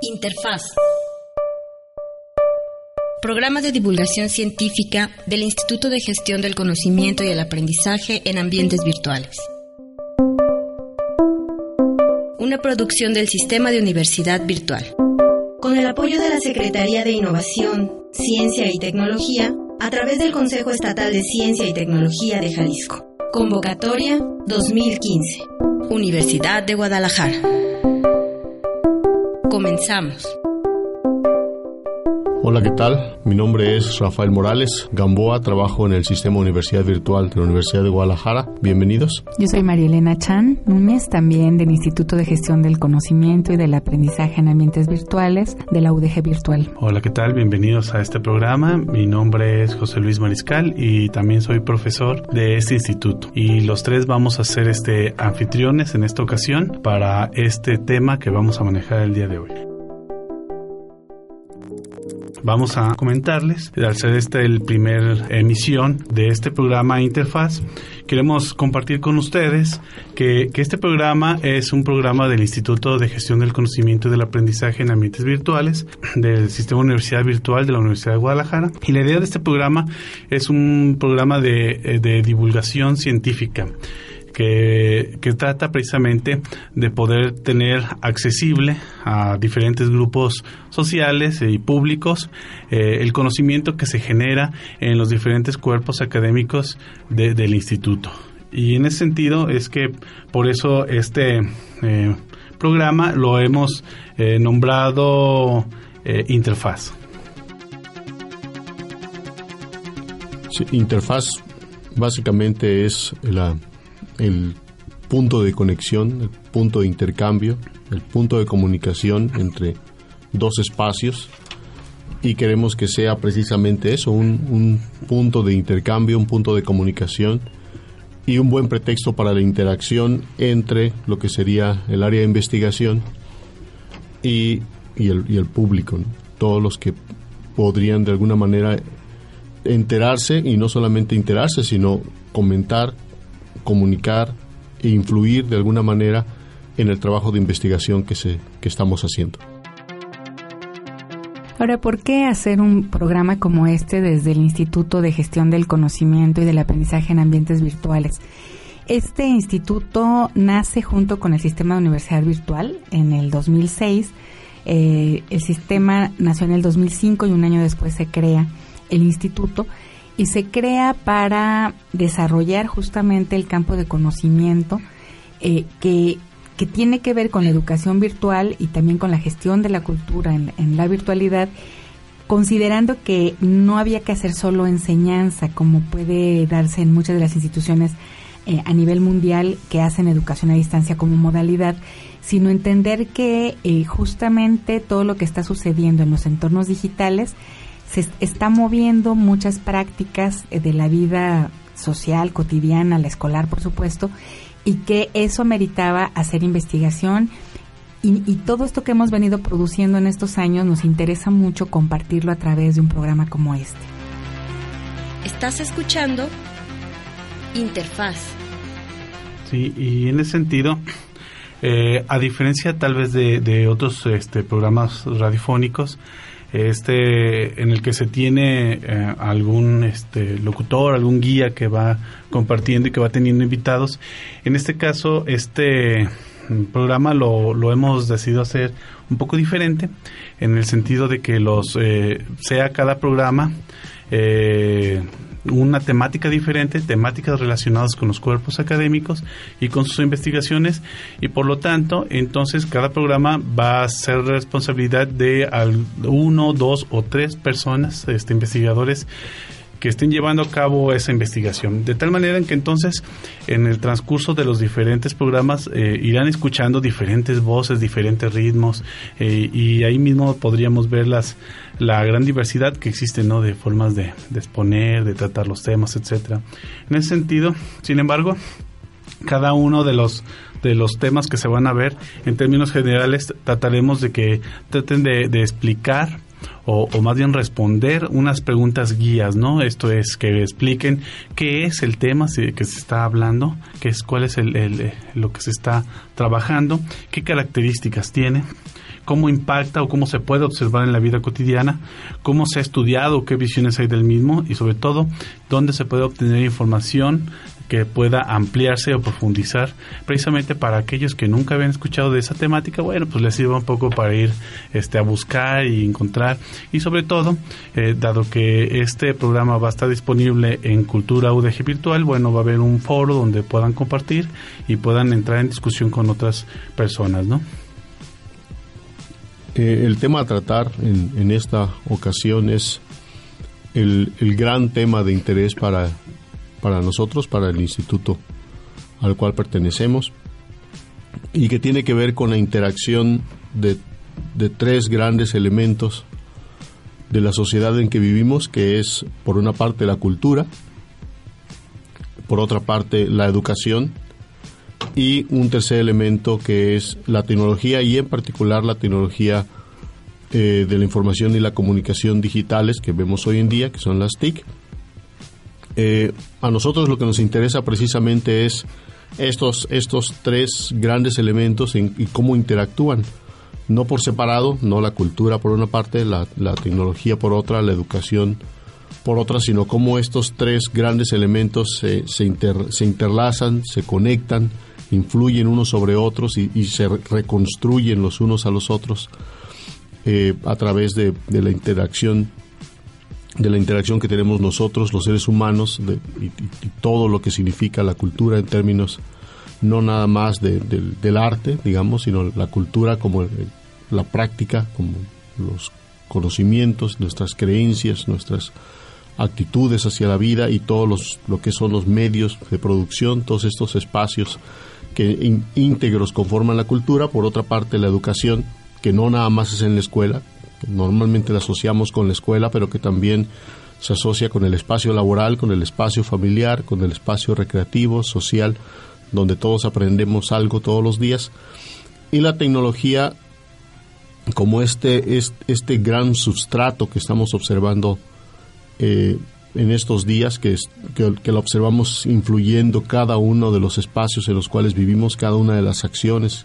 Interfaz. Programa de divulgación científica del Instituto de Gestión del Conocimiento y el Aprendizaje en Ambientes Virtuales. Una producción del Sistema de Universidad Virtual. Con el apoyo de la Secretaría de Innovación, Ciencia y Tecnología a través del Consejo Estatal de Ciencia y Tecnología de Jalisco. Convocatoria 2015. Universidad de Guadalajara. Comenzamos. Hola, ¿qué tal? Mi nombre es Rafael Morales Gamboa, trabajo en el Sistema Universidad Virtual de la Universidad de Guadalajara. Bienvenidos. Yo soy María Elena Chan Núñez, también del Instituto de Gestión del Conocimiento y del Aprendizaje en Ambientes Virtuales de la UDG Virtual. Hola, ¿qué tal? Bienvenidos a este programa. Mi nombre es José Luis Mariscal y también soy profesor de este instituto. Y los tres vamos a ser este anfitriones en esta ocasión para este tema que vamos a manejar el día de hoy vamos a comentarles, al ser esta el primer emisión de este programa Interfaz, queremos compartir con ustedes que, este programa es un programa del Instituto de Gestión del Conocimiento y del Aprendizaje en Ambientes Virtuales del Sistema Universidad Virtual de la Universidad de Guadalajara. Y la idea de este programa es un programa de, de divulgación científica que, trata precisamente de poder tener accesible a diferentes grupos sociales y públicos eh, el conocimiento que se genera en los diferentes cuerpos académicos de, del instituto. Y en ese sentido es que por eso este eh, programa lo hemos eh, nombrado Interfaz. Interfaz básicamente es la el punto de conexión, el punto de intercambio, el punto de comunicación entre dos espacios. Y queremos que sea precisamente eso, un, un, punto de intercambio, un punto de comunicación y un buen pretexto para la interacción entre lo que sería el área de investigación y, el, público, todos los que podrían de alguna manera enterarse y no solamente enterarse, sino comentar comunicar e influir de alguna manera en el trabajo de investigación que, se, que estamos haciendo. Ahora, ¿por qué hacer un programa como este desde el Instituto de Gestión del Conocimiento y del Aprendizaje en Ambientes Virtuales? Este instituto nace junto con el sistema de universidad virtual en el 2006. Eh, el sistema nació en el 2005 y un año después se crea el instituto y se crea para desarrollar justamente el campo de conocimiento eh, que, que, tiene que ver con la educación virtual y también con la gestión de la cultura en, la virtualidad, considerando que no había que hacer solo enseñanza, como puede darse en muchas de las instituciones eh, a nivel mundial que hacen educación a distancia como modalidad, sino entender que eh, justamente todo lo que está sucediendo en los entornos digitales se está moviendo muchas prácticas eh, de la vida social, cotidiana, la escolar, por supuesto, y que eso meritaba hacer investigación. Y, y, todo esto que hemos venido produciendo en estos años nos interesa mucho compartirlo a través de un programa como este. Estás escuchando Interfaz. Sí, y en ese sentido, eh, a diferencia tal vez de, de otros este, programas radiofónicos, este en el que se tiene eh, algún este locutor, algún guía que va compartiendo y que va teniendo invitados. En este caso, este programa lo, lo hemos decidido hacer un poco diferente en el sentido de que los eh, sea cada programa eh, una temática diferente, temáticas relacionadas con los cuerpos académicos y con sus investigaciones. Y por lo tanto entonces cada programa va a ser responsabilidad de uno, dos o tres personas, este, investigadores que estén llevando a cabo esa investigación. De tal manera en que entonces en el transcurso de los diferentes programas eh, irán escuchando diferentes voces, diferentes ritmos eh, y ahí mismo podríamos ver las, la gran diversidad que existe ¿no? de formas de, exponer, de tratar los temas, etcétera. En ese sentido, sin embargo, cada uno de los de los temas que se van a ver en términos generales trataremos de que traten de, de explicar o, más bien responder unas preguntas guías, ¿no? Esto es que expliquen qué es el tema que se está hablando, qué es cuál es el, lo que se está trabajando, qué características tiene, cómo impacta o cómo se puede observar en la vida cotidiana, cómo se ha estudiado, qué visiones hay del mismo y sobre todo dónde se puede obtener información que pueda ampliarse o profundizar precisamente para aquellos que nunca habían escuchado de esa temática, bueno, pues les sirva un poco para ir este, a buscar y encontrar y sobre todo, eh, dado que este programa va a estar disponible en Cultura UDG Virtual, bueno, va a haber un foro donde puedan compartir y puedan entrar en discusión con otras personas, ¿no? Eh, el tema a tratar en, en esta ocasión es el, el, gran tema de interés para para nosotros, para el instituto al cual pertenecemos, y que tiene que ver con la interacción de, tres grandes elementos de la sociedad en que vivimos, que es por una parte la cultura, por otra parte la educación y un tercer elemento que es la tecnología y en particular la tecnología eh, de la información y la comunicación digitales que vemos hoy en día, que son las TIC eh, a nosotros lo que nos interesa precisamente es estos, estos tres grandes elementos y cómo interactúan. No por separado, no la cultura por una parte, la, tecnología por otra, la educación por otra, sino cómo estos tres grandes elementos se, se, interlazan, se conectan, influyen unos sobre otros y, se reconstruyen los unos a los otros eh, a través de la interacción de la interacción que tenemos nosotros, los seres humanos, y, todo lo que significa la cultura en términos no nada más del arte, digamos, sino la cultura como la práctica, como los conocimientos, nuestras creencias, nuestras actitudes hacia la vida y todos los, lo que son los medios de producción, todos estos espacios que íntegros conforman la cultura, por otra parte la educación, que no nada más es en la escuela, normalmente la asociamos con la escuela, pero que también se asocia con el espacio laboral, con el espacio familiar, con el espacio recreativo, social, donde todos aprendemos algo todos los días. Y la tecnología como este, este, gran sustrato que estamos observando eh, en estos días, que, es, que, que, lo observamos influyendo cada uno de los espacios en los cuales vivimos, cada una de las acciones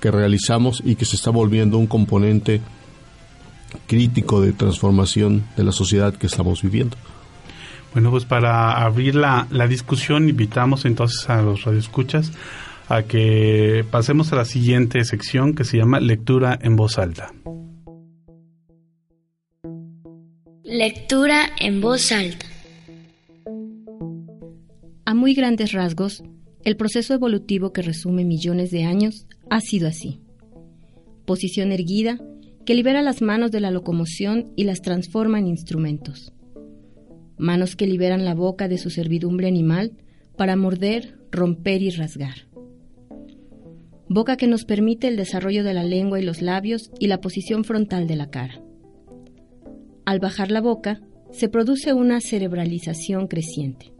que realizamos y que se está volviendo un componente crítico de transformación de la sociedad que estamos viviendo. Bueno, pues para abrir la, la discusión invitamos entonces a los radioescuchas a que pasemos a la siguiente sección que se llama lectura en voz alta. Lectura en voz alta. A muy grandes rasgos, el proceso evolutivo que resume millones de años ha sido así. Posición erguida, que libera las manos de la locomoción y las transforma en instrumentos. Manos que liberan la boca de su servidumbre animal para morder, romper y rasgar. Boca que nos permite el desarrollo de la lengua y los labios y la posición frontal de la cara. Al bajar la boca, se produce una cerebralización creciente.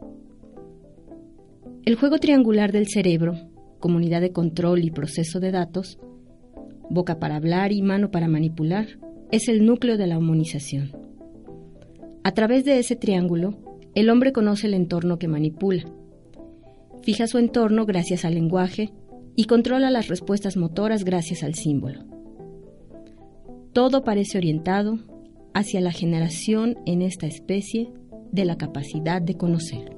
El juego triangular del cerebro, comunidad de control y proceso de datos, boca para hablar y mano para manipular, es el núcleo de la humanización. A través de ese triángulo, el hombre conoce el entorno que manipula, fija su entorno gracias al lenguaje y controla las respuestas motoras gracias al símbolo. Todo parece orientado hacia la generación en esta especie de la capacidad de conocer.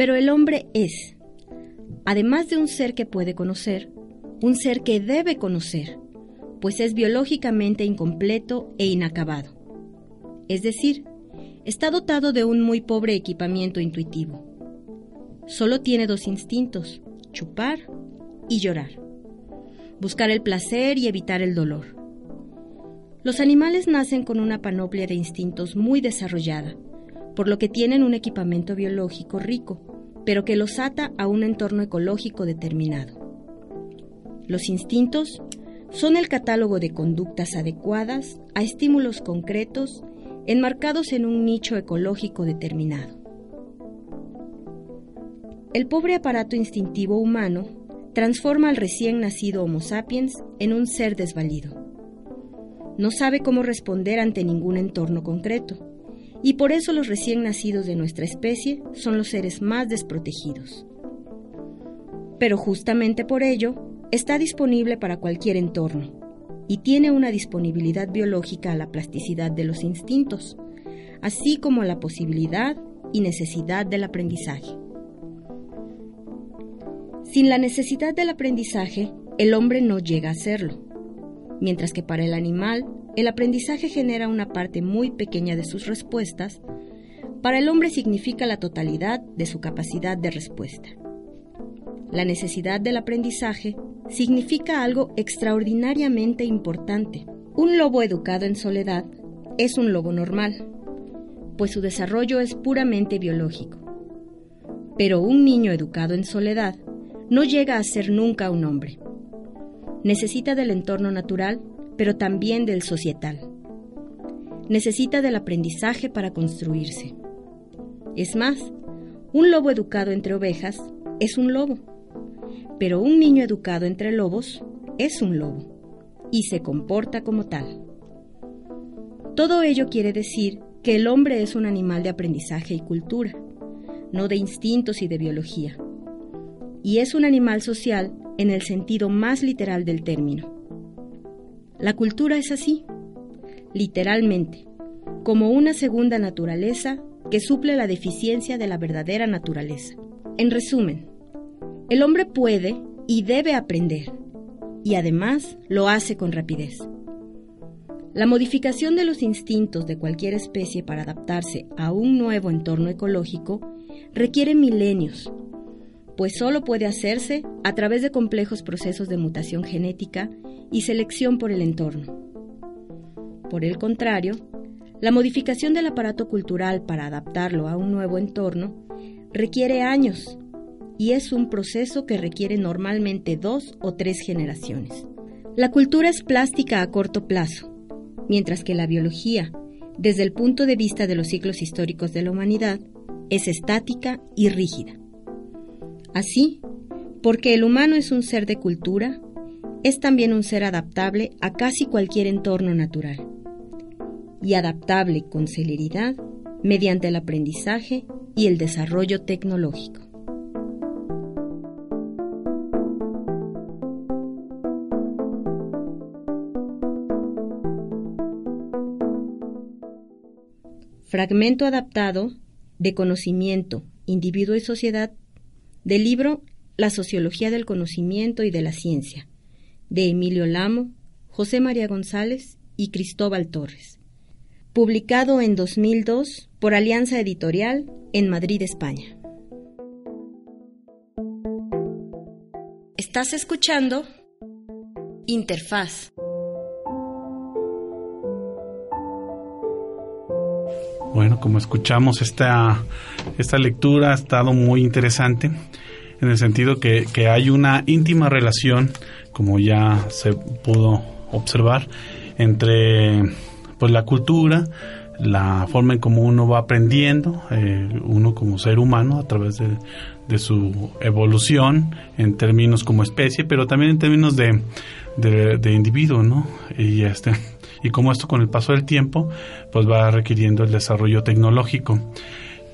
Pero el hombre es, además de un ser que puede conocer, un ser que debe conocer, pues es biológicamente incompleto e inacabado. Es decir, está dotado de un muy pobre equipamiento intuitivo. solo tiene dos instintos, chupar y llorar. Buscar el placer y evitar el dolor. Los animales nacen con una panoplia de instintos muy desarrollada, por lo que tienen un equipamiento biológico rico, pero que los ata a un entorno ecológico determinado. Los instintos son el catálogo de conductas adecuadas a estímulos concretos enmarcados en un nicho ecológico determinado. El pobre aparato instintivo humano transforma al recién nacido Homo sapiens en un ser desvalido. No sabe cómo responder ante ningún entorno concreto, y por eso los recién nacidos de nuestra especie son los seres más desprotegidos. Pero justamente por ello, está disponible para cualquier entorno y tiene una disponibilidad biológica a la plasticidad de los instintos, así como a la posibilidad y necesidad del aprendizaje. Sin la necesidad del aprendizaje, el hombre no llega a serlo, mientras que para el animal el aprendizaje genera una parte muy pequeña de sus respuestas, para el hombre significa la totalidad de su capacidad de respuesta. La necesidad del aprendizaje significa algo extraordinariamente importante. Un lobo educado en soledad es un lobo normal, pues su desarrollo es puramente biológico. Pero un niño educado en soledad no llega a ser nunca un hombre. Necesita del entorno natural, pero también del societal. Necesita del aprendizaje para construirse. Es más, un lobo educado entre ovejas es un lobo pero un niño educado entre lobos es un lobo y se comporta como tal. Todo ello quiere decir que el hombre es un animal de aprendizaje y cultura, no de instintos y de biología. Y es un animal social en el sentido más literal del término. La cultura es así, literalmente, como una segunda naturaleza que suple la deficiencia de la verdadera naturaleza. En resumen, el hombre puede y debe aprender, y además lo hace con rapidez. La modificación de los instintos de cualquier especie para adaptarse a un nuevo entorno ecológico requiere milenios, pues solo puede hacerse a través de complejos procesos de mutación genética y selección por el entorno. Por el contrario, la modificación del aparato cultural para adaptarlo a un nuevo entorno requiere años y es un proceso que requiere normalmente dos o tres generaciones. La cultura es plástica a corto plazo, mientras que la biología, desde el punto de vista de los ciclos históricos de la humanidad, es estática y rígida. Así, porque el humano es un ser de cultura, es también un ser adaptable a casi cualquier entorno natural, y adaptable con celeridad mediante el aprendizaje y el desarrollo tecnológico. Fragmento adaptado de Conocimiento, Individuo y Sociedad del libro La Sociología del Conocimiento y de la Ciencia, de Emilio Lamo, José María González y Cristóbal Torres. Publicado en 2002 por Alianza Editorial en Madrid, España. Estás escuchando Interfaz. Bueno, como escuchamos, esta, esta lectura ha estado muy interesante en el sentido que, que hay una íntima relación, como ya se pudo observar, entre pues la cultura, la forma en cómo uno va aprendiendo, eh, uno como ser humano a través de, de, su evolución en términos como especie, pero también en términos de, de, de individuo, ¿no? Y este y cómo esto con el paso del tiempo pues va requiriendo el desarrollo tecnológico.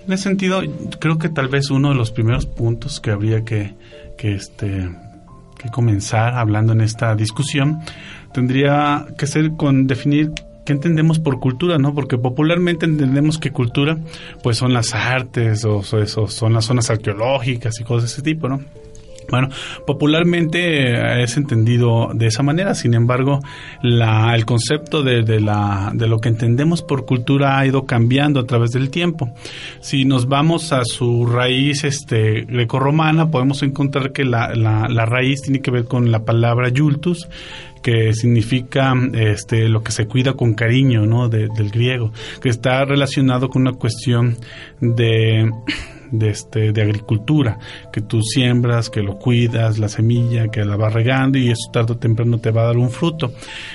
En ese sentido, creo que tal vez uno de los primeros puntos que habría que, que, este, que comenzar hablando en esta discusión tendría que ser con definir qué entendemos por cultura, ¿no? Porque popularmente entendemos que cultura pues son las artes o, o son las zonas arqueológicas y cosas de ese tipo, ¿no? Bueno, popularmente eh, es entendido de esa manera, sin embargo, el concepto de, de, la, de lo que entendemos por cultura ha ido cambiando a través del tiempo. Si nos vamos a su raíz este, grecorromana, podemos encontrar que la, la, la raíz tiene que ver con la palabra yultus, que significa este, lo que se cuida con cariño, ¿no? del griego, que está relacionado con una cuestión de de, este, de agricultura, que tú siembras, que lo cuidas, la semilla, que la vas regando y eso tarde o temprano te va a dar un fruto.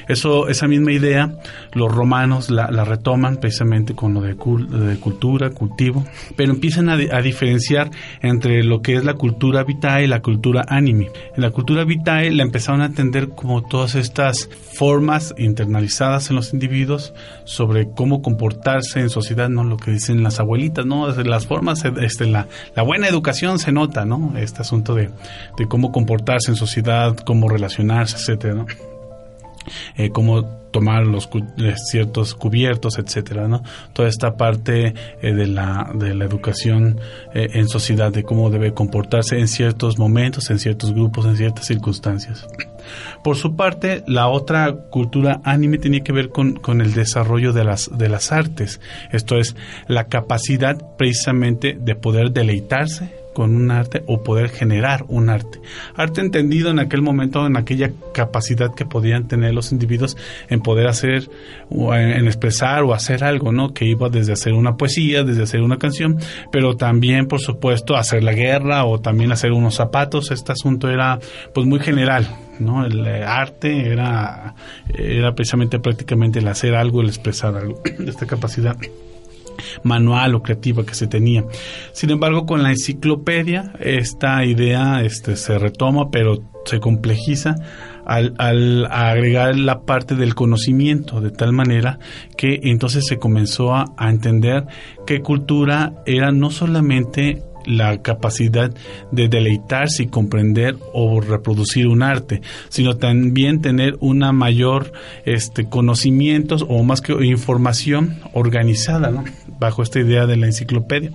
Eso, esa misma idea, los romanos la, retoman precisamente con lo de, de, cultura, cultivo, pero empiezan a, a, diferenciar entre lo que es la cultura vitae y la cultura anime. En la cultura vitae la empezaron a entender como todas estas formas internalizadas en los individuos sobre cómo comportarse en sociedad, no lo que dicen las abuelitas, no las formas este, la, la, buena educación se nota, ¿no? Este asunto de, de cómo comportarse en sociedad, cómo relacionarse, etcétera, ¿no? Eh, cómo tomar los eh, ciertos cubiertos, etcétera, ¿no? Toda esta parte eh, de, la, de la educación en sociedad, de cómo debe comportarse en ciertos momentos, en ciertos grupos, en ciertas circunstancias. Por su parte, la otra cultura anime tenía que ver con, con, el desarrollo de las, de las artes, esto es, la capacidad precisamente de poder deleitarse con un arte o poder generar un arte. Arte entendido en aquel momento, en aquella capacidad que podían tener los individuos en poder hacer, en expresar o hacer algo, ¿no? Que iba desde hacer una poesía, desde hacer una canción, pero también, por supuesto, hacer la guerra o también hacer unos zapatos. Este asunto era, pues, muy general, ¿no? El eh, arte era, era precisamente prácticamente el hacer algo, el expresar algo, esta capacidad manual o creativa que se tenía. Sin embargo, con la enciclopedia esta idea este, se retoma, pero se complejiza al, al, agregar la parte del conocimiento, de tal manera que entonces se comenzó a, a entender que cultura era no solamente la capacidad de deleitarse y comprender o reproducir un arte, sino también tener una mayor este conocimientos o más que información organizada, ¿no? bajo esta idea de la enciclopedia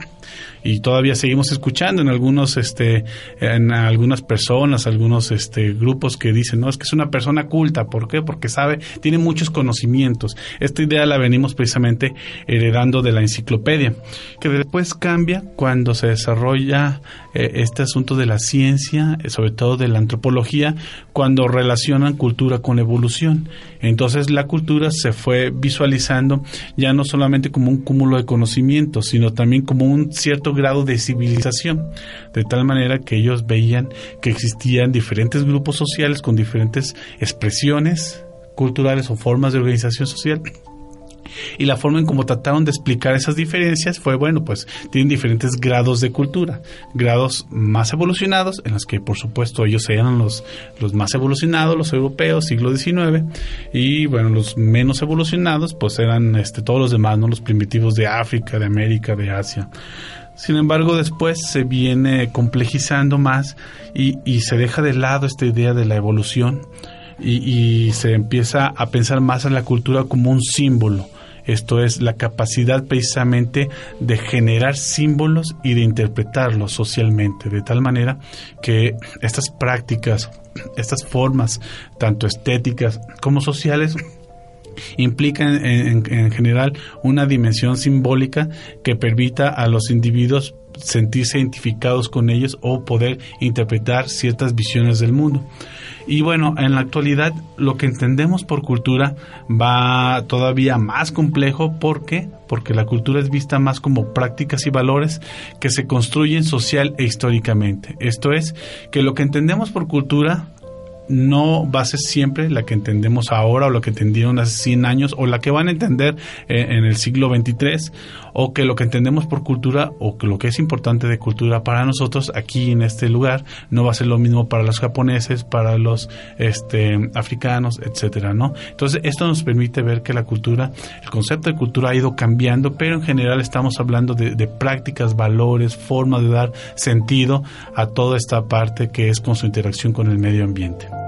y todavía seguimos escuchando en algunos este en algunas personas algunos este grupos que dicen no es que es una persona culta ¿por qué? porque sabe tiene muchos conocimientos. Esta idea la venimos precisamente heredando de la enciclopedia que después cambia cuando se desarrolla eh, este asunto de la ciencia eh, sobre todo de la antropología cuando relacionan cultura con evolución. Entonces la cultura se fue visualizando ya no solamente como un cúmulo de conocimientos sino también como un cierto grado de civilización, de tal manera que ellos veían que existían diferentes grupos sociales con diferentes expresiones culturales o formas de organización social y la forma en cómo trataron de explicar esas diferencias fue, bueno, pues tienen diferentes grados de cultura, grados más evolucionados, en los que por supuesto ellos eran los, los más evolucionados, los europeos, siglo XIX, y bueno, los menos evolucionados, pues eran este, todos los demás, ¿no? los primitivos de África, de América, de Asia. Sin embargo, después se viene complejizando más y, se deja de lado esta idea de la evolución y, y, se empieza a pensar más en la cultura como un símbolo. Esto es la capacidad precisamente de generar símbolos y de interpretarlos socialmente, de tal manera que estas prácticas, estas formas, tanto estéticas como sociales, implica en, general una dimensión simbólica que permita a los individuos sentirse identificados con ellos o poder interpretar ciertas visiones del mundo. Y bueno, en la actualidad lo que entendemos por cultura va todavía más complejo. ¿Por qué? Porque la cultura es vista más como prácticas y valores que se construyen social e históricamente. Esto es, que lo que entendemos por cultura no va a ser siempre la que entendemos ahora o la que entendieron hace 100 años o la que van a entender eh, en el siglo 23 o que lo que entendemos por cultura o que lo que es importante de cultura para nosotros aquí en este lugar no va a ser lo mismo para los japoneses, para los este, africanos, etcétera, ¿no? Entonces esto nos permite ver que la cultura, el concepto de cultura ha ido cambiando, pero en general estamos hablando de, de prácticas, valores, formas de dar sentido a toda esta parte que es con su interacción con el medio ambiente.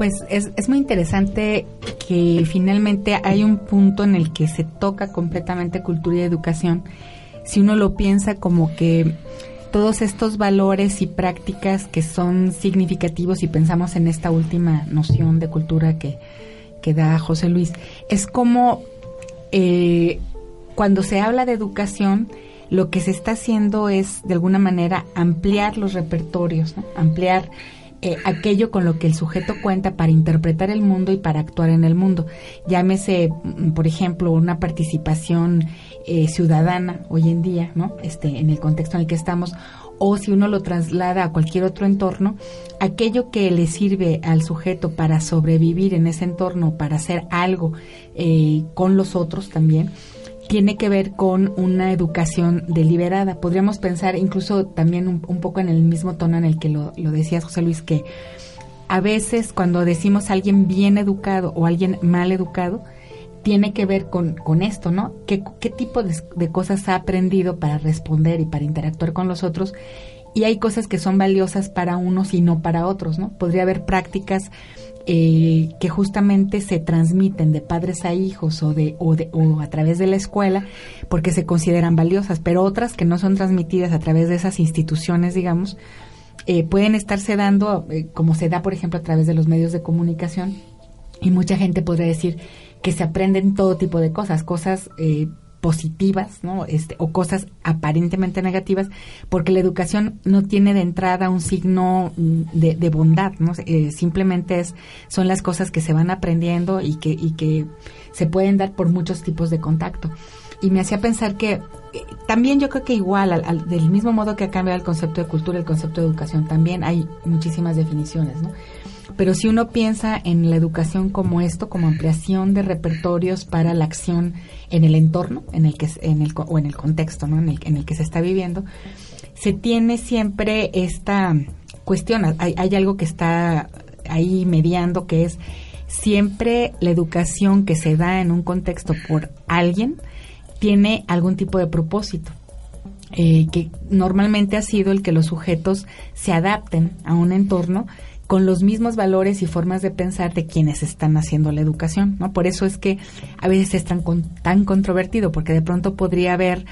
Pues es, es muy interesante que finalmente hay un punto en el que se toca completamente cultura y educación. Si uno lo piensa como que todos estos valores y prácticas que son significativos y pensamos en esta última noción de cultura que, que da José Luis, es como eh, cuando se habla de educación, lo que se está haciendo es de alguna manera ampliar los repertorios, ampliar eh, aquello con lo que el sujeto cuenta para interpretar el mundo y para actuar en el mundo. Llámese, mm, por ejemplo, una participación eh, ciudadana hoy en día, ¿no? Este, en el contexto en el que estamos, o si uno lo traslada a cualquier otro entorno, aquello que le sirve al sujeto para sobrevivir en ese entorno, para hacer algo eh, con los otros también, tiene que ver con una educación deliberada. Podríamos pensar incluso también un, poco en el mismo tono en el que lo, lo decías, José Luis, que a veces cuando decimos alguien bien educado o alguien mal educado, tiene que ver con, con esto, ¿no? ¿Qué, qué tipo de, de, cosas ha aprendido para responder y para interactuar con los otros? Y hay cosas que son valiosas para unos y no para otros, ¿no? Podría haber prácticas eh, que justamente se transmiten de padres a hijos o, de, o, de, o a través de la escuela porque se consideran valiosas, pero otras que no son transmitidas a través de esas instituciones, digamos, eh, pueden estarse dando, eh, como se da, por ejemplo, a través de los medios de comunicación. Y mucha gente podría decir que se aprenden todo tipo de cosas, cosas eh, positivas, ¿no? Este, o cosas aparentemente negativas, porque la educación no tiene de entrada un signo mm, de, bondad, ¿no? Eh, simplemente es, son las cosas que se van aprendiendo y que, y que se pueden dar por muchos tipos de contacto. Y me hacía pensar que eh, también yo creo que igual, al, del mismo modo que ha cambiado el concepto de cultura, el concepto de educación, también hay muchísimas definiciones, ¿no? Pero si uno piensa en la educación como esto, como ampliación de repertorios para la acción en el entorno, en el que en el o en el contexto, ¿no? En el, en el que se está viviendo, se tiene siempre esta cuestión. Hay, hay algo que está ahí mediando que es siempre la educación que se da en un contexto por alguien tiene algún tipo de propósito. Eh, que normalmente ha sido el que los sujetos se adapten a un entorno con los mismos valores y formas de pensar de quienes están haciendo la educación, ¿no? Por eso es que a veces es tan, tan controvertido, porque de pronto podría haber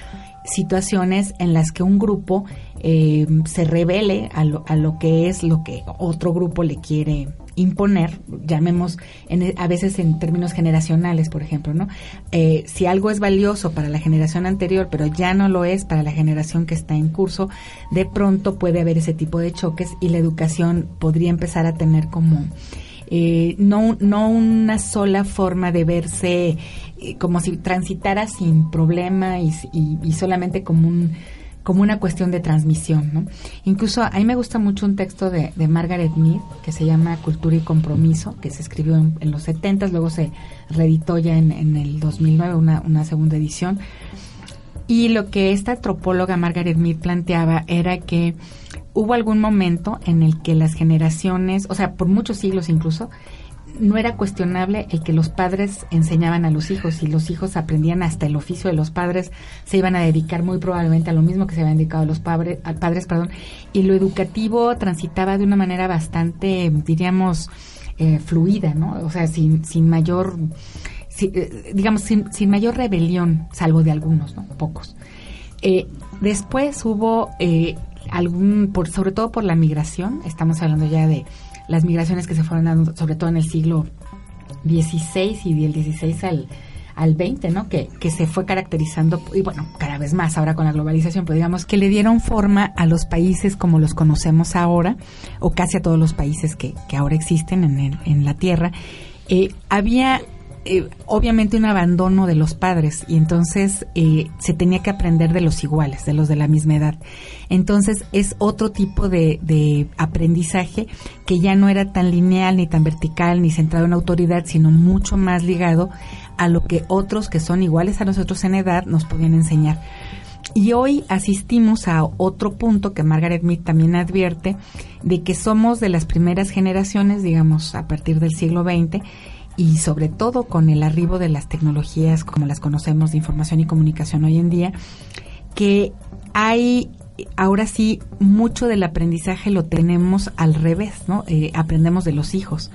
situaciones en las que un grupo eh, se revele a lo, a lo que es lo que otro grupo le quiere imponer, llamemos en, a veces en términos generacionales, por ejemplo, ¿no? Eh, si algo es valioso para la generación anterior, pero ya no lo es para la generación que está en curso, de pronto puede haber ese tipo de choques y la educación podría empezar a tener como eh, no, no una sola forma de verse eh, como si transitara sin problema y, y solamente como un como una cuestión de transmisión. ¿no? Incluso a mí me gusta mucho un texto de, Margaret Mead que se llama Cultura y Compromiso, que se escribió en, los 70, luego se reeditó ya en, en el 2009, una, una segunda edición. Y lo que esta antropóloga Margaret Mead planteaba era que hubo algún momento en el que las generaciones, o sea, por muchos siglos incluso, no era cuestionable el que los padres enseñaban a los hijos y los hijos aprendían hasta el oficio de los padres, se iban a dedicar muy probablemente a lo mismo que se habían dedicado a los padres, padres perdón, y lo educativo transitaba de una manera bastante, diríamos, eh, fluida, ¿no? O sea, sin, sin mayor, eh, digamos, sin, sin, mayor rebelión, salvo de algunos, ¿no? Pocos. Eh, después hubo algún, por, sobre todo por la migración, estamos hablando ya de las migraciones que se fueron dando, sobre todo en el siglo XVI y del XVI al, al 20, ¿no? Que, que se fue caracterizando, y bueno, cada vez más ahora con la globalización, pues digamos que le dieron forma a los países como los conocemos ahora, o casi a todos los países que, que ahora existen en, el, en la Tierra. Eh, había eh, obviamente un abandono de los padres y entonces eh, se tenía que aprender de los iguales, de los de la misma edad. Entonces es otro tipo de, de aprendizaje que ya no era tan lineal, ni tan vertical, ni centrado en autoridad, sino mucho más ligado a lo que otros que son iguales a nosotros en edad nos podían enseñar. Y hoy asistimos a otro punto que Margaret Mead también advierte, de que somos de las primeras generaciones, digamos, a partir del siglo XX, y sobre todo con el arribo de las tecnologías como las conocemos de información y comunicación hoy en día, que hay ahora sí mucho del aprendizaje lo tenemos al revés, ¿no? Eh, aprendemos de los hijos.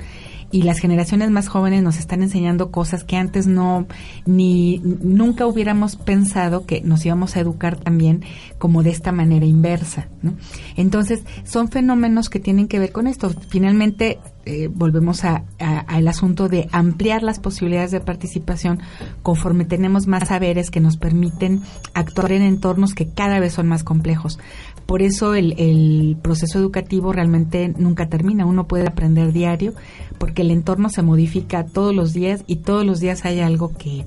y las generaciones más jóvenes nos están enseñando cosas que antes no ni nunca hubiéramos pensado que nos íbamos a educar también como de esta manera inversa, ¿no? Entonces, son fenómenos que tienen que ver con esto. Finalmente, eh, volvemos a, al asunto de ampliar las posibilidades de participación conforme tenemos más saberes que nos permiten actuar en entornos que cada vez son más complejos. Por eso el, el proceso educativo realmente nunca termina. Uno puede aprender diario porque el entorno se modifica todos los días y todos los días hay algo que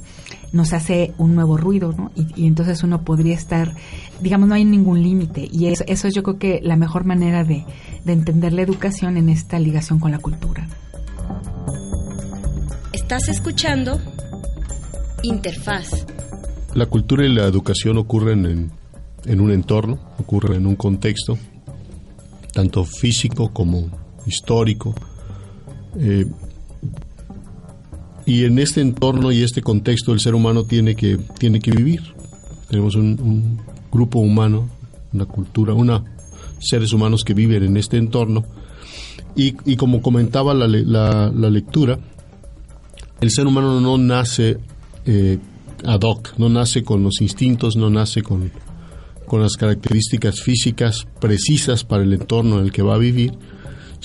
nos hace un nuevo ruido, ¿no? Y, entonces uno podría estar, digamos, no hay ningún límite. Y eso, eso es yo creo que la mejor manera de, de entender la educación en esta ligación con la cultura. Estás escuchando Interfaz. La cultura y la educación ocurren en en un entorno, ocurre en un contexto, tanto físico como histórico. Eh, y en este entorno y este contexto el ser humano tiene que, tiene que vivir. Tenemos un, grupo humano, una cultura, una seres humanos que viven en este entorno. Y, como comentaba la, la, lectura, el ser humano no nace eh, ad hoc, no nace con los instintos, no nace con, con las características físicas precisas para el entorno en el que va a vivir,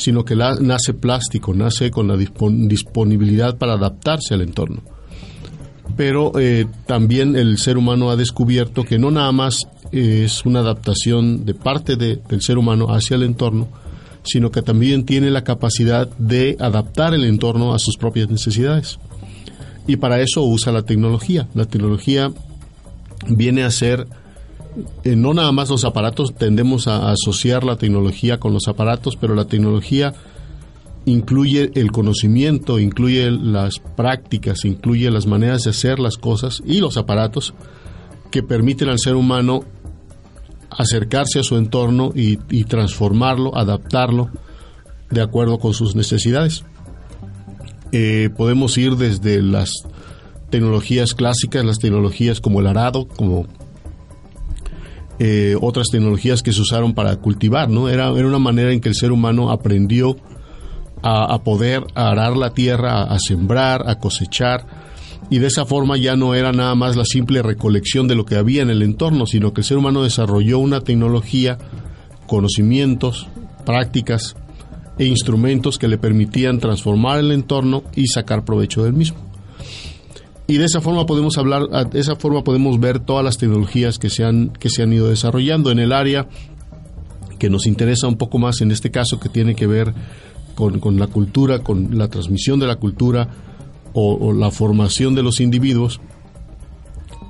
sino que nace plástico, nace con la disponibilidad para adaptarse al entorno. Pero eh, también el ser humano ha descubierto que no nada más es una adaptación de parte del ser humano hacia el entorno, sino que también tiene la capacidad de adaptar el entorno a sus propias necesidades. Y para eso usa la tecnología. La tecnología viene a ser eh, no nada más los aparatos, tendemos a asociar la tecnología con los aparatos, pero la tecnología incluye el conocimiento, incluye las prácticas, incluye las maneras de hacer las cosas y los aparatos que permiten al ser humano acercarse a su entorno y, transformarlo, adaptarlo de acuerdo con sus necesidades. Eh, podemos ir desde las tecnologías clásicas, las tecnologías como el arado, como eh, otras tecnologías que se usaron para cultivar, ¿no? Era, era una manera en que el ser humano aprendió a, poder arar la tierra, a, sembrar, a cosechar, y de esa forma ya no era nada más la simple recolección de lo que había en el entorno, sino que el ser humano desarrolló una tecnología, conocimientos, prácticas e instrumentos que le permitían transformar el entorno y sacar provecho del mismo y de esa forma podemos hablar, de esa forma podemos ver todas las tecnologías que se han, que se han ido desarrollando en el área que nos interesa un poco más en este caso, que tiene que ver con, la cultura, con la transmisión de la cultura o, la formación de los individuos,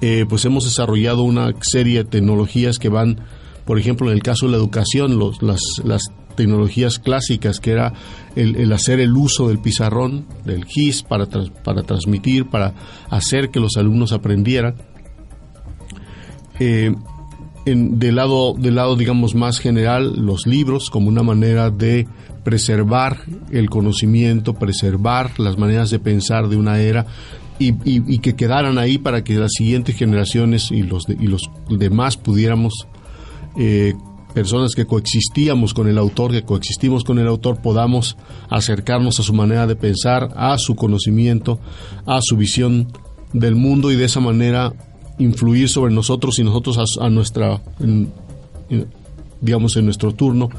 eh, pues hemos desarrollado una serie de tecnologías que van, por ejemplo, en el caso de la educación, los, las, las tecnologías clásicas, que era el, hacer el uso del pizarrón, del GIS, para, para transmitir, para hacer que los alumnos aprendieran. Eh, en, del, lado, del lado, digamos, más general, los libros como una manera de preservar el conocimiento, preservar las maneras de pensar de una era y, que quedaran ahí para que las siguientes generaciones y los, y los demás pudiéramos eh, personas que coexistíamos con el autor, que coexistimos con el autor, podamos acercarnos a su manera de pensar, a su conocimiento, a su visión del mundo y de esa manera influir sobre nosotros y nosotros a, nuestra, digamos, en nuestro turno,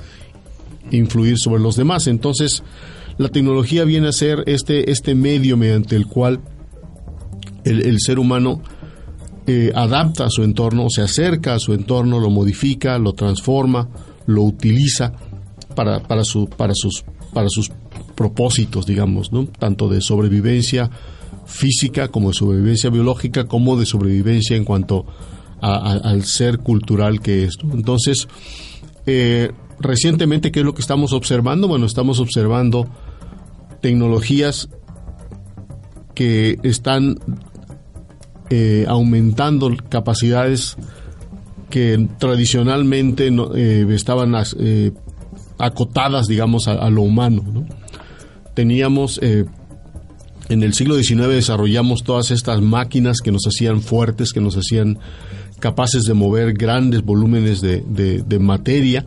influir sobre los demás. Entonces, la tecnología viene a ser este, este medio mediante el cual el ser humano eh, adapta a su entorno, se acerca a su entorno, lo modifica, lo transforma, lo utiliza para, para, su, para, sus, para sus propósitos, digamos, ¿no? tanto de sobrevivencia física como de sobrevivencia biológica, como de sobrevivencia en cuanto al ser cultural que es. Entonces, eh, recientemente, ¿qué es lo que estamos observando? Bueno, estamos observando tecnologías que están eh, aumentando capacidades que tradicionalmente eh, estaban eh, acotadas, digamos, a, lo humano. Teníamos, en el siglo XIX desarrollamos todas estas máquinas que nos hacían fuertes, que nos hacían capaces de mover grandes volúmenes de, materia.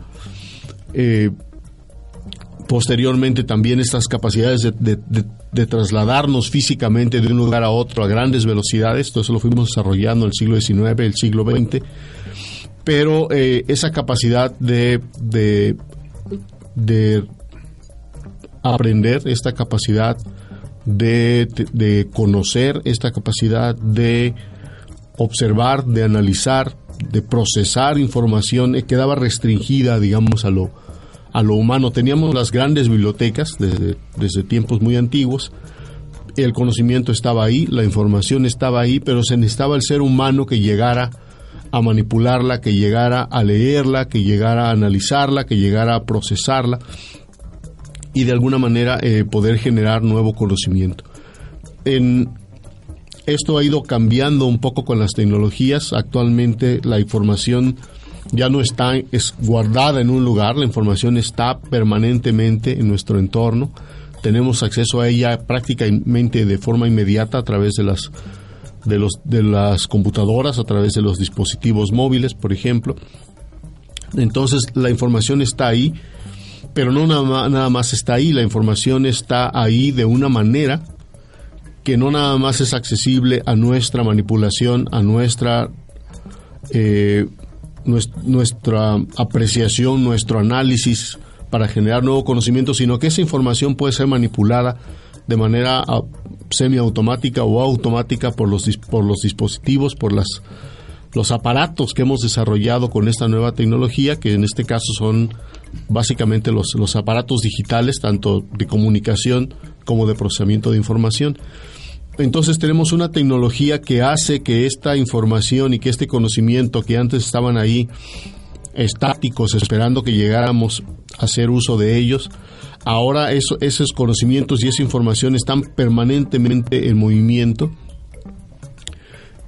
posteriormente también estas capacidades de de trasladarnos físicamente de un lugar a otro a grandes velocidades, todo eso lo fuimos desarrollando en el siglo XIX, el siglo XX, pero eh, esa capacidad de, de, de, aprender, esta capacidad de, de conocer, esta capacidad de observar, de analizar, de procesar información, eh, quedaba restringida, digamos, a lo, a lo humano. Teníamos las grandes bibliotecas desde, desde tiempos muy antiguos, el conocimiento estaba ahí, la información estaba ahí, pero se necesitaba el ser humano que llegara a manipularla, que llegara a leerla, que llegara a analizarla, que llegara a procesarla y de alguna manera eh, poder generar nuevo conocimiento. En, esto ha ido cambiando un poco con las tecnologías. Actualmente la información ya no está es guardada en un lugar, la información está permanentemente en nuestro entorno. Tenemos acceso a ella prácticamente de forma inmediata a través de las de los de las computadoras, a través de los dispositivos móviles, por ejemplo. Entonces la información está ahí, pero no nada, nada más está ahí, la información está ahí de una manera que no nada más es accesible a nuestra manipulación, a nuestra eh, nuestra apreciación, nuestro análisis para generar nuevo conocimiento, sino que esa información puede ser manipulada de manera ah, semiautomática o automática por los, por los dispositivos, por las, los aparatos que hemos desarrollado con esta nueva tecnología, que en este caso son básicamente los, los aparatos digitales, tanto de comunicación como de procesamiento de información. Entonces tenemos una tecnología que hace que esta información y que este conocimiento que antes estaban ahí estáticos esperando que llegáramos a hacer uso de ellos, ahora esos conocimientos y esa información están permanentemente en movimiento.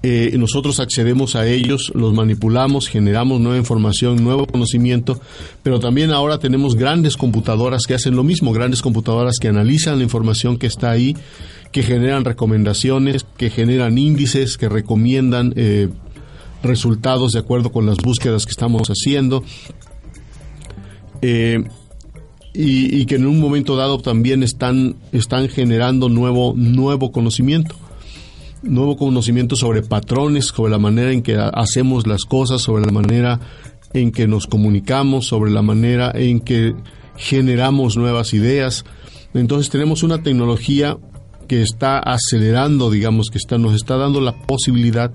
Eh, nosotros accedemos a ellos, los manipulamos, generamos nueva información, nuevo conocimiento, pero también ahora tenemos grandes computadoras que hacen lo mismo, grandes computadoras que analizan la información que está ahí que generan recomendaciones, que generan índices, que recomiendan eh, resultados de acuerdo con las búsquedas que estamos haciendo. Eh, y, que en un momento dado también están, están generando nuevo, nuevo conocimiento. Nuevo conocimiento sobre patrones, sobre la manera en que hacemos las cosas, sobre la manera en que nos comunicamos, sobre la manera en que generamos nuevas ideas. Entonces tenemos una tecnología que está acelerando, digamos, que está, nos está dando la posibilidad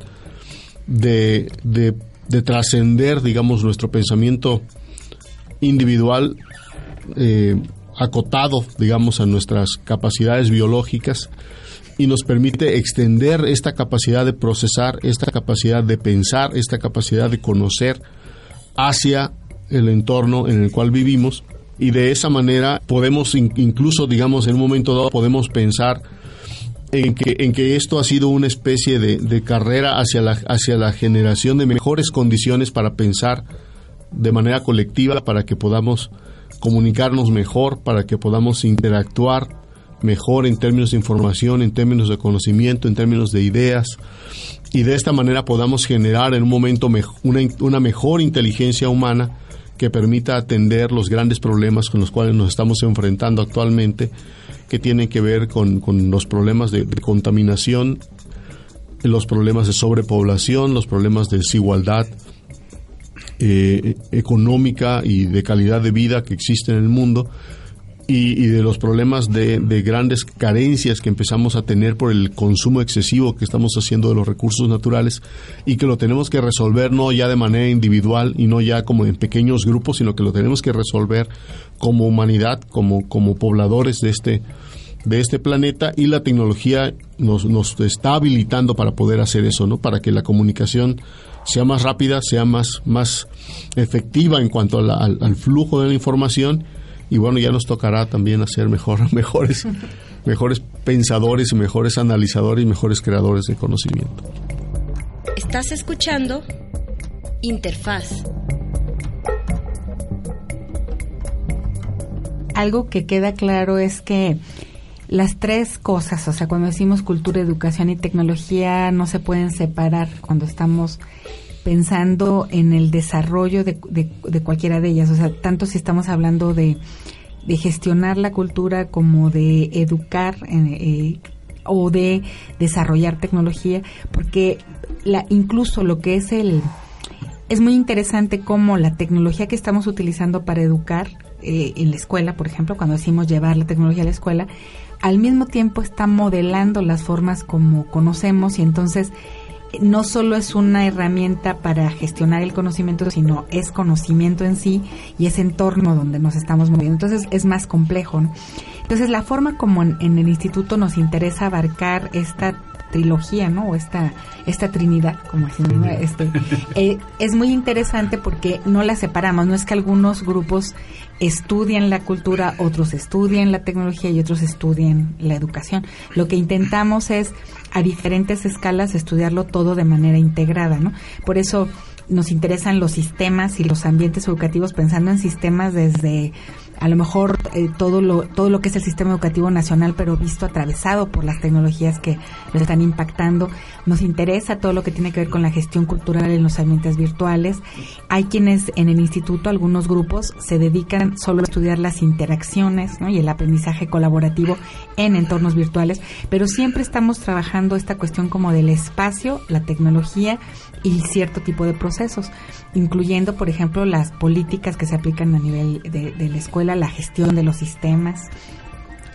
de, de, trascender, digamos, nuestro pensamiento individual eh, acotado, digamos, a nuestras capacidades biológicas y nos permite extender esta capacidad de procesar, esta capacidad de pensar, esta capacidad de conocer hacia el entorno en el cual vivimos. Y de esa manera podemos incluso, digamos, en un momento dado podemos pensar en que, en que esto ha sido una especie de, carrera hacia la, hacia la generación de mejores condiciones para pensar de manera colectiva, para que podamos comunicarnos mejor, para que podamos interactuar mejor en términos de información, en términos de conocimiento, en términos de ideas, y de esta manera podamos generar en un momento una, una mejor inteligencia humana que permita atender los grandes problemas con los cuales nos estamos enfrentando actualmente que tienen que ver con, los problemas de, contaminación, los problemas de sobrepoblación, los problemas de desigualdad eh, económica y de calidad de vida que existen en el mundo y, de los problemas de, grandes carencias que empezamos a tener por el consumo excesivo que estamos haciendo de los recursos naturales y que lo tenemos que resolver no ya de manera individual y no ya como en pequeños grupos, sino que lo tenemos que resolver como humanidad, como, como pobladores de este, de este planeta y la tecnología nos, nos está habilitando para poder hacer eso, ¿no? Para que la comunicación sea más rápida, sea más, más efectiva en cuanto al flujo de la información y bueno, ya nos tocará también hacer mejor, mejores, mejores pensadores, mejores analizadores y mejores creadores de conocimiento. Estás escuchando Interfaz. Algo que queda claro es que las tres cosas, o sea, cuando decimos cultura, educación y tecnología, no se pueden separar cuando estamos pensando en el desarrollo de, de, cualquiera de ellas. O sea, tanto si estamos hablando de de gestionar la cultura como de educar eh, o de desarrollar tecnología, porque la, incluso lo que es el... Es muy interesante cómo la tecnología que estamos utilizando para educar eh, en la escuela, por ejemplo, cuando decimos llevar la tecnología a la escuela, al mismo tiempo está modelando las formas como conocemos y entonces no solo es una herramienta para gestionar el conocimiento, sino es conocimiento en sí y ese entorno donde nos estamos moviendo. Entonces es más complejo. Entonces la forma como en, el instituto nos interesa abarcar esta trilogía, ¿no? O esta, esta trinidad, como decimos, este, eh, es muy interesante porque no la separamos. No es que algunos grupos estudien la cultura, otros estudien la tecnología y otros estudien la educación. Lo que intentamos es a diferentes escalas estudiarlo todo de manera integrada, ¿no? Por eso nos interesan los sistemas y los ambientes educativos pensando en sistemas desde a lo mejor eh, todo lo todo lo que es el sistema educativo nacional pero visto atravesado por las tecnologías que lo están impactando nos interesa todo lo que tiene que ver con la gestión cultural en los ambientes virtuales. Hay quienes en el instituto algunos grupos se dedican solo a estudiar las interacciones y el aprendizaje colaborativo en entornos virtuales pero siempre estamos trabajando esta cuestión como del espacio la tecnología y cierto tipo de procesos, incluyendo, por ejemplo, las políticas que se aplican a nivel de, la escuela, la gestión de los sistemas,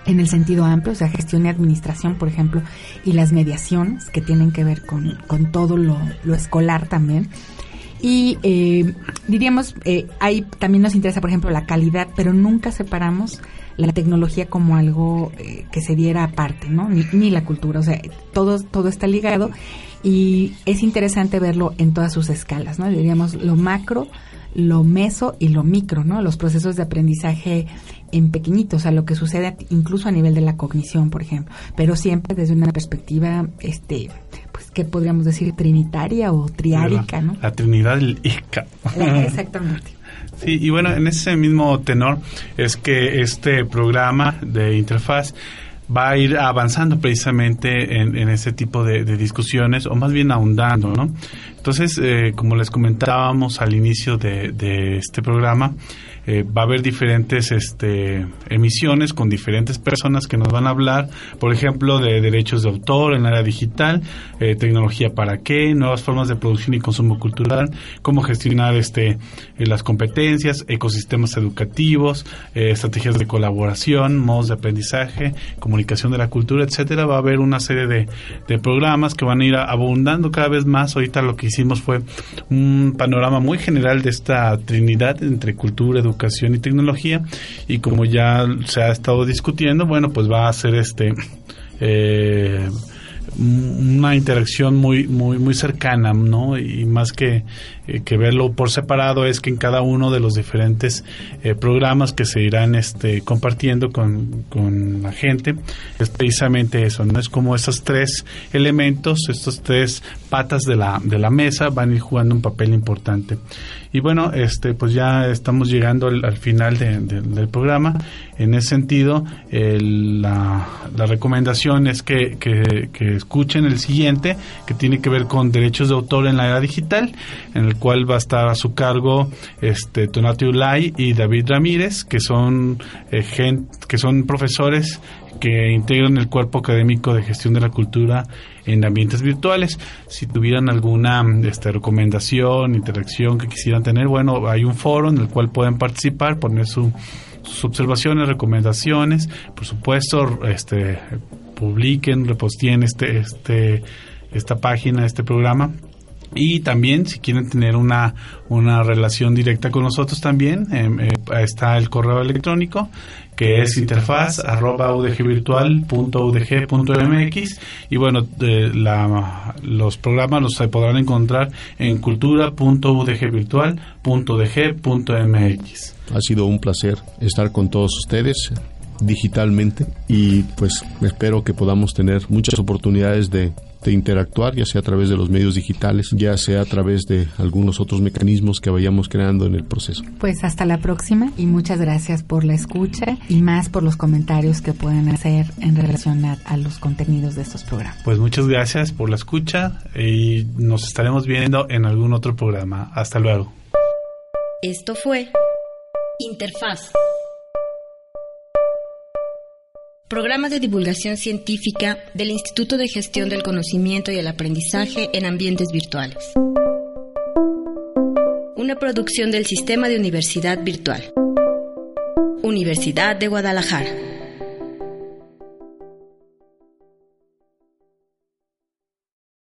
en el sentido amplio, o sea, gestión y administración, por ejemplo, y las mediaciones que tienen que ver con, con todo lo, escolar también. Y eh, diríamos, eh, ahí también nos interesa, por ejemplo, la calidad, pero nunca separamos la tecnología como algo eh, que se diera aparte, ¿no? Ni, ni, la cultura, o sea, todo, todo está ligado y es interesante verlo en todas sus escalas, ¿no? Diríamos lo macro, lo meso y lo micro, ¿no? Los procesos de aprendizaje en pequeñitos, o sea, lo que sucede incluso a nivel de la cognición, por ejemplo, pero siempre desde una perspectiva, este, pues, ¿qué podríamos decir? Trinitaria o triárica, ¿no? La Trinidad del ICA. Exactamente. Sí, y bueno, en ese mismo tenor es que este programa de interfaz va a ir avanzando precisamente en, en ese tipo de, discusiones o más bien ahondando, ¿no? Entonces, eh, como les comentábamos al inicio de, de este programa, eh, va a haber diferentes este, emisiones con diferentes personas que nos van a hablar, por ejemplo, de derechos de autor en la área digital, eh, tecnología para qué, nuevas formas de producción y consumo cultural, cómo gestionar este, eh, las competencias, ecosistemas educativos, estrategias de colaboración, modos de aprendizaje, comunicación de la cultura, etcétera. Va a haber una serie de, de programas que van a ir abundando cada vez más. Ahorita lo que hicimos fue un panorama muy general de esta trinidad entre cultura, educación, educación y tecnología y como ya se ha estado discutiendo, bueno, pues va a ser este eh, una interacción muy muy muy cercana no y más que, eh, que verlo por separado es que en cada uno de los diferentes eh, programas que se irán este compartiendo con, con la gente es precisamente eso no es como esos tres elementos estos tres patas de la de la mesa van a ir jugando un papel importante y bueno, este, pues ya estamos llegando al, final del programa. En ese sentido, la, recomendación es que, que, escuchen el siguiente, que tiene que ver con derechos de autor en la era digital, en el cual va a estar a su cargo este, Tonati Ulay y David Ramírez, que son, eh, que son profesores que integran el cuerpo académico de gestión de la cultura en ambientes virtuales. Si tuvieran alguna este, recomendación, interacción que quisieran tener, bueno, hay un foro en el cual pueden participar, poner sus observaciones, recomendaciones, por supuesto, este, publiquen, repostien este, este, esta página, este programa. Y también, si quieren tener una, una relación directa con nosotros también, em, eh, está el correo electrónico que es interfaz arroba udgvirtual.udg.mx y bueno, la, los programas los podrán encontrar en cultura.udgvirtual.udg.mx. Ha sido un placer estar con todos ustedes digitalmente y pues espero que podamos tener muchas oportunidades de de interactuar, ya sea a través de los medios digitales, ya sea a través de algunos otros mecanismos que vayamos creando en el proceso. Pues hasta la próxima y muchas gracias por la escucha y más por los comentarios que pueden hacer en relación a, a los contenidos de estos programas. Pues muchas gracias por la escucha y nos estaremos viendo en algún otro programa. Hasta luego. Esto fue Interfaz Programa de divulgación científica del Instituto de Gestión del Conocimiento y el Aprendizaje en Ambientes Virtuales. Una producción del Sistema de Universidad Virtual. Universidad de Guadalajara.